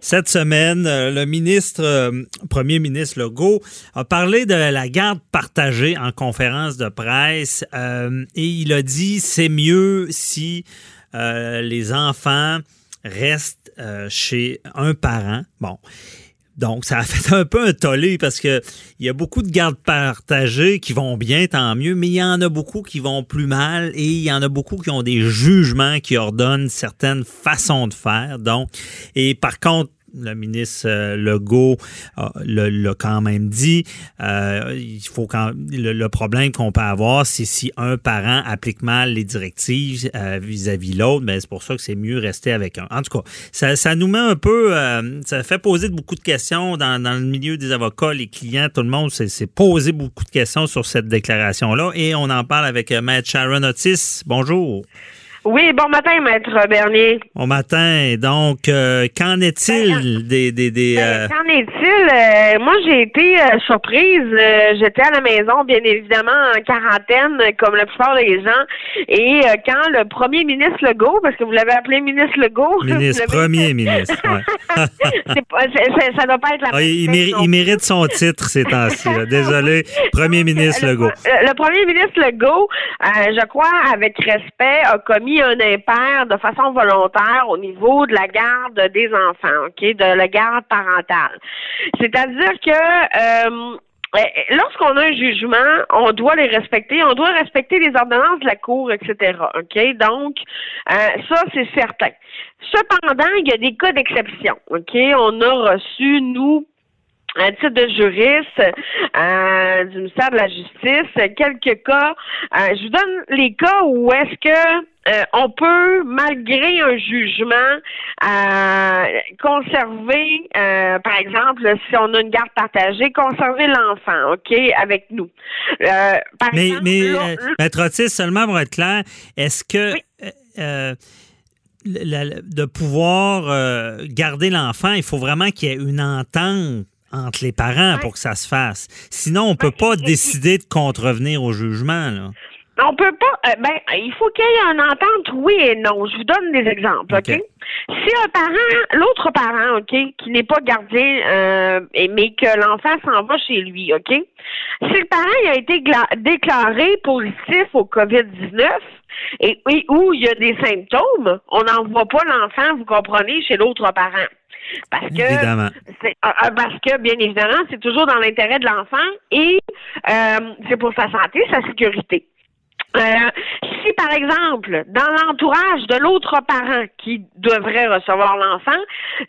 Cette semaine, euh, le ministre, euh, premier ministre Legault, a parlé de la garde partagée en conférence de presse euh, et il a dit c'est mieux si les enfants restent chez un parent. Bon. Donc, ça a fait un peu un tollé parce que il y a beaucoup de gardes partagées qui vont bien, tant mieux, mais il y en a beaucoup qui vont plus mal et il y en a beaucoup qui ont des jugements qui ordonnent certaines façons de faire. Donc, et par contre, le ministre euh, Legault l'a quand même dit. Euh, il faut quand le, problème qu'on peut avoir, c'est si un parent applique mal les directives euh, vis-à-vis l'autre, mais ben, c'est pour ça que c'est mieux rester avec un. En tout cas, ça, nous met un peu, ça fait poser beaucoup de questions dans, dans, le milieu des avocats, les clients, tout le monde s'est posé beaucoup de questions sur cette déclaration-là et on en parle avec Maître Sharon Otis. Bonjour. Oui, bon matin, maître Bernier. Bon matin. Donc, euh, qu'en est-il ben, des... des, des ben, euh, Qu'en est-il? Euh, moi, j'ai été surprise. J'étais à la maison, bien évidemment, en quarantaine, comme la plupart des gens. Et quand le premier ministre Legault, parce que vous l'avez appelé ministre Legault... Ministre, premier ministre, ouais. ça doit pas être la ah, il, il, mérite son titre ces temps-ci. Désolé, premier ministre Legault. Le, le premier ministre Legault, je crois, avec respect, a commis un impair de façon volontaire au niveau de la garde des enfants, OK, de la garde parentale. C'est-à-dire que euh, Lorsqu'on a un jugement, on doit les respecter, on doit respecter les ordonnances de la Cour, etc. OK? Donc, euh, ça, c'est certain. Cependant, il y a des cas d'exception. OK? On a reçu, nous, un titre de juriste euh, du ministère de la Justice, quelques cas. Je vous donne les cas où est-ce que euh, on peut, malgré un jugement, conserver, par exemple, si on a une garde partagée, conserver l'enfant, OK, avec nous. mais, mais Maître Otis, seulement pour être clair, est-ce que de pouvoir garder l'enfant, il faut vraiment qu'il y ait une entente entre les parents pour que ça se fasse. Sinon, on ne peut pas décider de contrevenir au jugement. Là. On peut pas. Euh, ben, il faut qu'il y ait une entente, oui et non. Je vous donne des exemples, OK? Si un parent, l'autre parent, OK, qui n'est pas gardien, euh, mais que l'enfant s'en va chez lui, OK? Si le parent a été déclaré positif au COVID-19 et, et où il y a des symptômes, on n'envoie pas l'enfant, vous comprenez, chez l'autre parent. Parce que c'est euh, euh, parce que bien évidemment, c'est toujours dans l'intérêt de l'enfant et euh, c'est pour sa santé, sa sécurité. Si, par exemple, dans l'entourage de l'autre parent qui devrait recevoir l'enfant,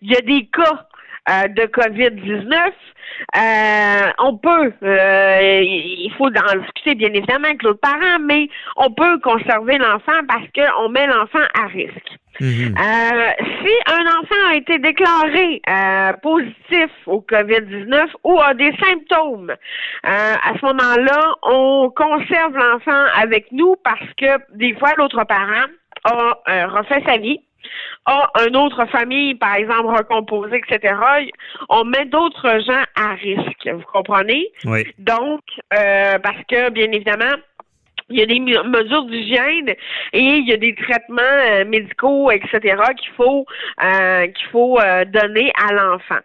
il y a des cas de COVID-19, on peut, il faut en discuter bien évidemment avec l'autre parent, mais on peut conserver l'enfant parce qu'on met l'enfant à risque. Mhm. Euh, si un enfant a été déclaré euh, positif au COVID-19 ou a des symptômes, euh, à ce moment-là, on conserve l'enfant avec nous parce que des fois, l'autre parent a refait sa vie a une autre famille, par exemple, recomposée, etc., on met d'autres gens à risque. Vous comprenez? Oui. Donc, parce que, bien évidemment, il y a des mesures d'hygiène et il y a des traitements euh, médicaux, etc. qu'il faut euh, qu'il faut euh, donner à l'enfant.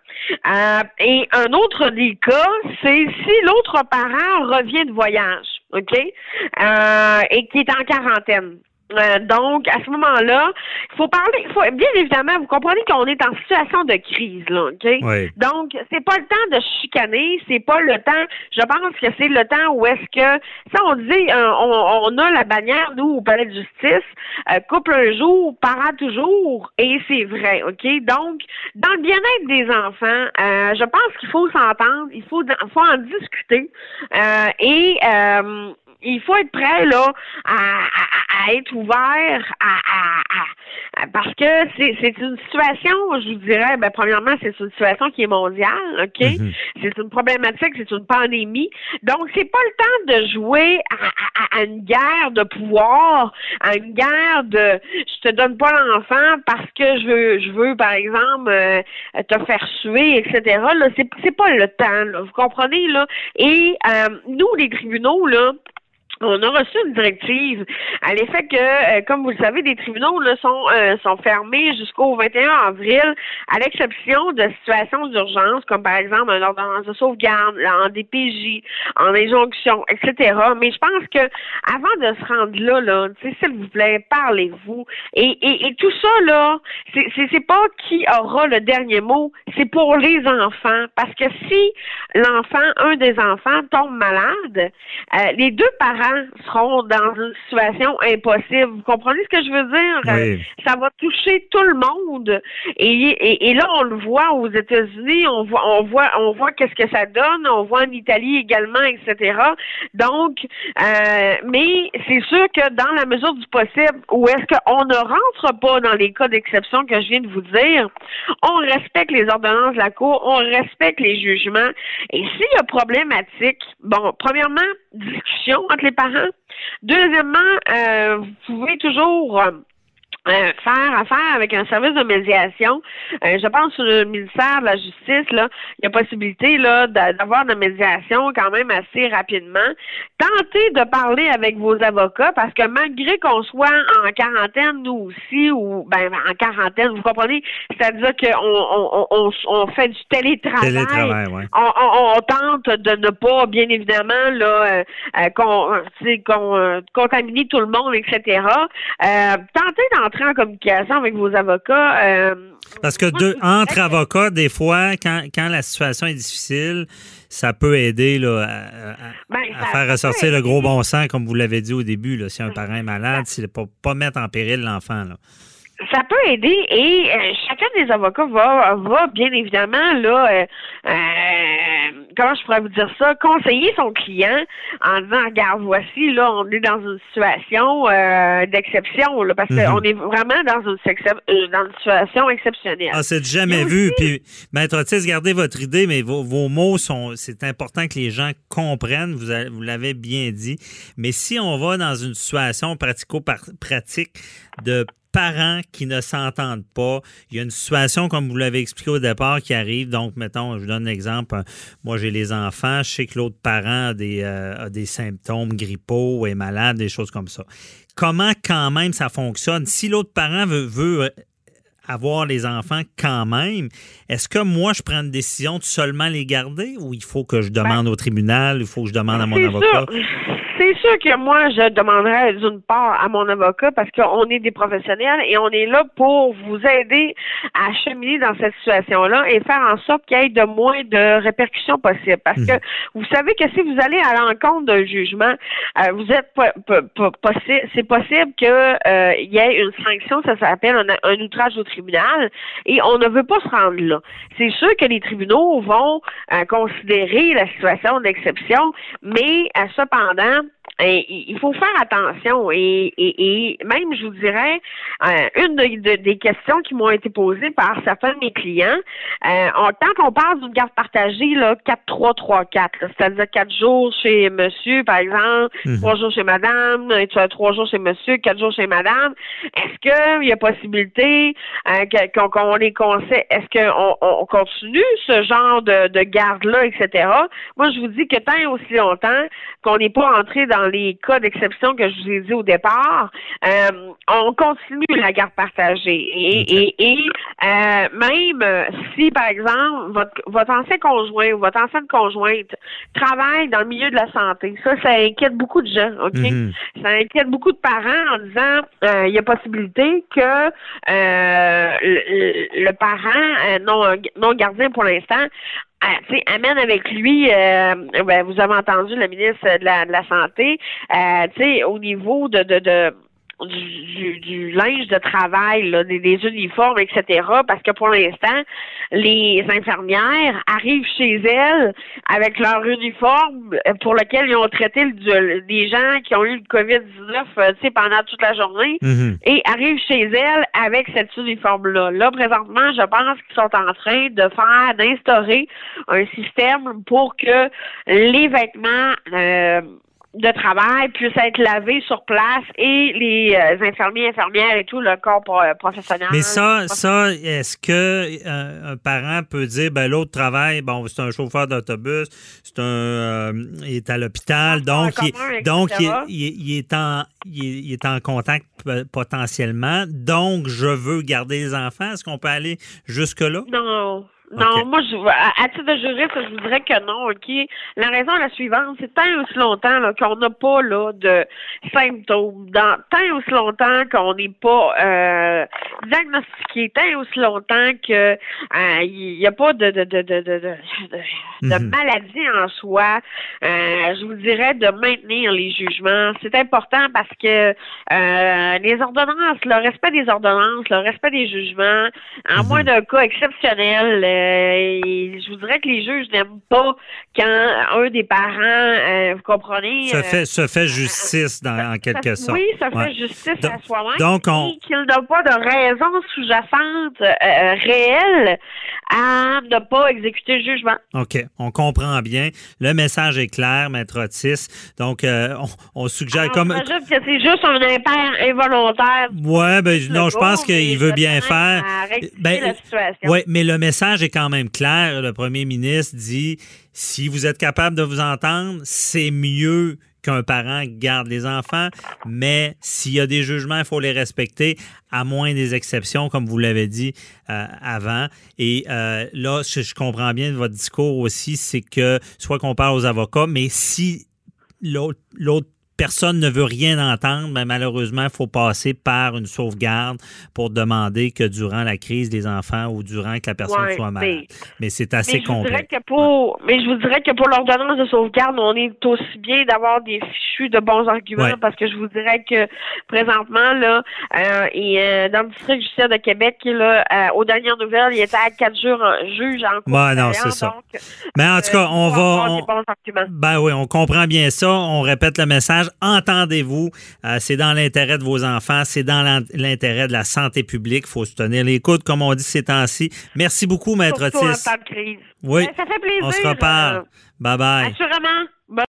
et un autre des cas, c'est si l'autre parent revient de voyage, ok, et qui est en quarantaine. Euh, donc, à ce moment-là, il faut parler, il faut, bien évidemment, vous comprenez qu'on est en situation de crise, là, OK? Oui. Donc, c'est pas le temps de chicaner, c'est pas le temps, je pense que c'est le temps où est-ce que, ça, on dit, euh, on, a la bannière, nous, au palais de justice, euh, couple un jour, parent toujours, et c'est vrai, OK? Donc, dans le bien-être des enfants, je pense qu'il faut s'entendre, il faut, faut en discuter, et il faut être prêt là à, être ouvert à, parce que c'est une situation, je vous dirais, ben premièrement, c'est une situation qui est mondiale, OK? Mm-hmm. C'est une problématique, c'est une pandémie. Donc, c'est pas le temps de jouer à, une guerre de pouvoir, à une guerre de je te donne pas l'enfant parce que je veux, je veux, par exemple, euh, te faire suer, etc. Là, c'est pas le temps, là, vous comprenez, là? Et euh, nous, les tribunaux, là, on a reçu une directive à l'effet que, euh, comme vous le savez, des tribunaux euh, sont fermés jusqu'au 21 avril, à l'exception de situations d'urgence, comme par exemple un ordonnance de sauvegarde, en DPJ, en injonction, etc. Mais je pense que avant de se rendre là, s'il vous plaît, parlez-vous. Et, tout ça, là, c'est pas qui aura le dernier mot, c'est pour les enfants. Parce que si l'enfant, un des enfants, tombe malade, euh, les deux parents seront dans une situation impossible. Vous comprenez ce que je veux dire? Ça va toucher tout le monde. Et, et, là, on le voit aux États-Unis, on voit, on voit, on voit qu'est-ce que ça donne, on voit en Italie également, etc. Donc, euh, mais c'est sûr que dans la mesure du possible, où est-ce qu'on ne rentre pas dans les cas d'exception que je viens de vous dire, on respecte les ordonnances de la Cour, on respecte les jugements. Et s'il y a problématique, bon, premièrement, discussion entre les parents. Deuxièmement, euh, vous pouvez toujours euh, faire affaire avec un service de médiation. Euh, je pense que le ministère de la Justice, là, il y a possibilité là d'avoir de médiation quand même assez rapidement. Tentez de parler avec vos avocats parce que malgré qu'on soit en quarantaine, nous aussi, ou ben en quarantaine, vous comprenez, c'est-à-dire qu'on on, on, fait du télétravail. télétravail ouais. on, on, tente de ne pas, bien évidemment, là, euh, contaminer tout le monde, etc. tentez d'entrer en communication avec vos avocats. Euh, Parce que entre avocats, des fois, quand, quand la situation est difficile, ça peut aider là, à, ben, faire ressortir le gros bon sens, comme vous l'avez dit au début. Là, si un parent est malade, c'est pour pas mettre en péril l'enfant. Ça peut aider et euh, chacun des avocats va, va bien évidemment là euh, euh, comment je pourrais vous dire ça, conseiller son client en disant regarde voici là on est dans une situation d'exception là parce qu'on mhm. est vraiment dans une, dans une situation exceptionnelle. Ah c'est jamais vu puis maître Otis gardez votre idée mais vos, vos mots sont c'est important que les gens comprennent vous vous l'avez bien dit mais si on va dans une situation pratico-pratique de parents qui ne s'entendent pas. Il y a une situation, comme vous l'avez expliqué au départ, qui arrive. Donc, mettons, je vous donne un exemple. Moi, j'ai les enfants. Je sais que l'autre parent a des, euh, des symptômes grippaux, est malade, des choses comme ça. Comment, quand même, ça fonctionne? Si l'autre parent veut, veut euh, avoir les enfants quand même, est-ce que moi, je prends une décision de seulement les garder ou il faut que je demande ben, au tribunal, il faut que je demande à mon avocat? C'est sûr que moi, je demanderais d'une part à mon avocat parce qu'on est des professionnels et on est là pour vous aider à cheminer dans cette situation-là et faire en sorte qu'il y ait de moins de répercussions possibles. Parce que mhm. vous savez que si vous allez à l'encontre d'un jugement, euh, vous êtes possible, c'est possible qu'il euh, y ait une sanction, ça s'appelle un, outrage au tribunal, et on ne veut pas se rendre là. C'est sûr que les tribunaux vont euh, considérer la situation d'exception, mais cependant, il faut faire attention et, et, même, je vous dirais, euh, une des questions qui m'ont été posées par certains de mes clients, euh, on, quand on parle d'une garde partagée, là, 4-3-3-4, c'est-à-dire 4 jours chez monsieur, par exemple, mhm. trois jours chez madame, trois jours chez monsieur, quatre jours chez madame, est-ce qu'il y a possibilité euh, qu'on les conseille, est-ce qu'on on continue ce genre de, de garde-là, etc.? Moi, je vous dis que tant et aussi longtemps qu'on n'est pas entré dans les cas d'exception que je vous ai dit au départ, euh, on continue la garde partagée. Et, et, euh, même si, par exemple, votre, votre ancien conjoint ou votre ancienne conjointe travaille dans le milieu de la santé, ça, ça inquiète beaucoup de gens, OK? Mm-hmm. Ça inquiète beaucoup de parents en disant euh, il y a possibilité que le, le, parent non, non gardien pour l'instant amène avec lui, euh, ben, vous avez entendu le ministre de la, de la Santé, euh, au niveau de, de, de du, du, linge de travail, là, des, uniformes, etc. Parce que pour l'instant, les infirmières arrivent chez elles avec leur uniforme pour lequel ils ont traité des gens qui ont eu le COVID-19 euh, pendant toute la journée mm-hmm. et arrivent chez elles avec cet uniforme-là. Là, présentement, je pense qu'ils sont en train de faire, d'instaurer un système pour que les vêtements euh, de travail puisse être lavé sur place et les euh, infirmiers, infirmières et tout le corps professionnel. Mais ça, ça, est-ce que un parent peut dire, ben l'autre travaille, bon, c'est un chauffeur d'autobus, c'est un, il est à l'hôpital, donc, il, donc il, est en, il est en contact potentiellement, donc je veux garder les enfants. Est-ce qu'on peut aller jusque là? Non. Moi, je, à, titre de juriste, je vous dirais que non, OK? La raison est la suivante, c'est tant aussi longtemps qu'on n'a pas là, de symptômes, dans, tant aussi longtemps qu'on n'est pas euh, diagnostiqué, tant aussi longtemps que il euh, n'y a pas de, de, de, de, de, de, mhm. maladie en soi, euh, je vous dirais de maintenir les jugements. C'est important parce que euh, les ordonnances, le respect des ordonnances, le respect des jugements, en mhm. moins d'un cas exceptionnel, je vous dirais que les juges n'aiment pas quand un des parents, euh, vous comprenez, se fait, se fait justice dans, en quelque sorte. Oui, ça fait justice à soi-même. Donc, on... qu'il n'a pas de raison sous-jacente réelle à ne pas exécuter le jugement. OK, on comprend bien. Le message est clair, Maître Otis. Donc, on, suggère comme... que c'est juste un impair involontaire. Oui, ben, non, je pense qu'il veut bien faire. Ben, oui, mais le message quand même clair. Le premier ministre dit si vous êtes capable de vous entendre, c'est mieux qu'un parent garde les enfants, mais s'il y a des jugements, il faut les respecter, à moins des exceptions, comme vous l'avez dit euh, avant. Et euh, là, je, je comprends bien de votre discours aussi, c'est que soit qu'on parle aux avocats, mais si l'autre personne ne veut rien entendre, mais malheureusement, il faut passer par une sauvegarde pour demander que durant la crise des enfants ou durant que la personne soit malade. Mais, c'est assez complexe. mais je vous dirais que pour l'ordonnance de sauvegarde, on est aussi bien d'avoir des fichus de bons arguments parce que je vous dirais que présentement, là, euh, et, euh, dans le district judiciaire de Québec, là, euh, aux dernières nouvelles, il était à quatre jours juge en cours. Ouais, non, c'est ça. mais en tout cas, on va. ben oui, on comprend bien ça. On répète le message entendez-vous. Euh, c'est dans l'intérêt de vos enfants, c'est dans l'intérêt de la santé publique. Il faut se tenir les coudes, comme on dit ces temps-ci. Merci beaucoup, Maître Otis. Oui. Ben, ça fait plaisir. On se reparle. Euh, bye bye.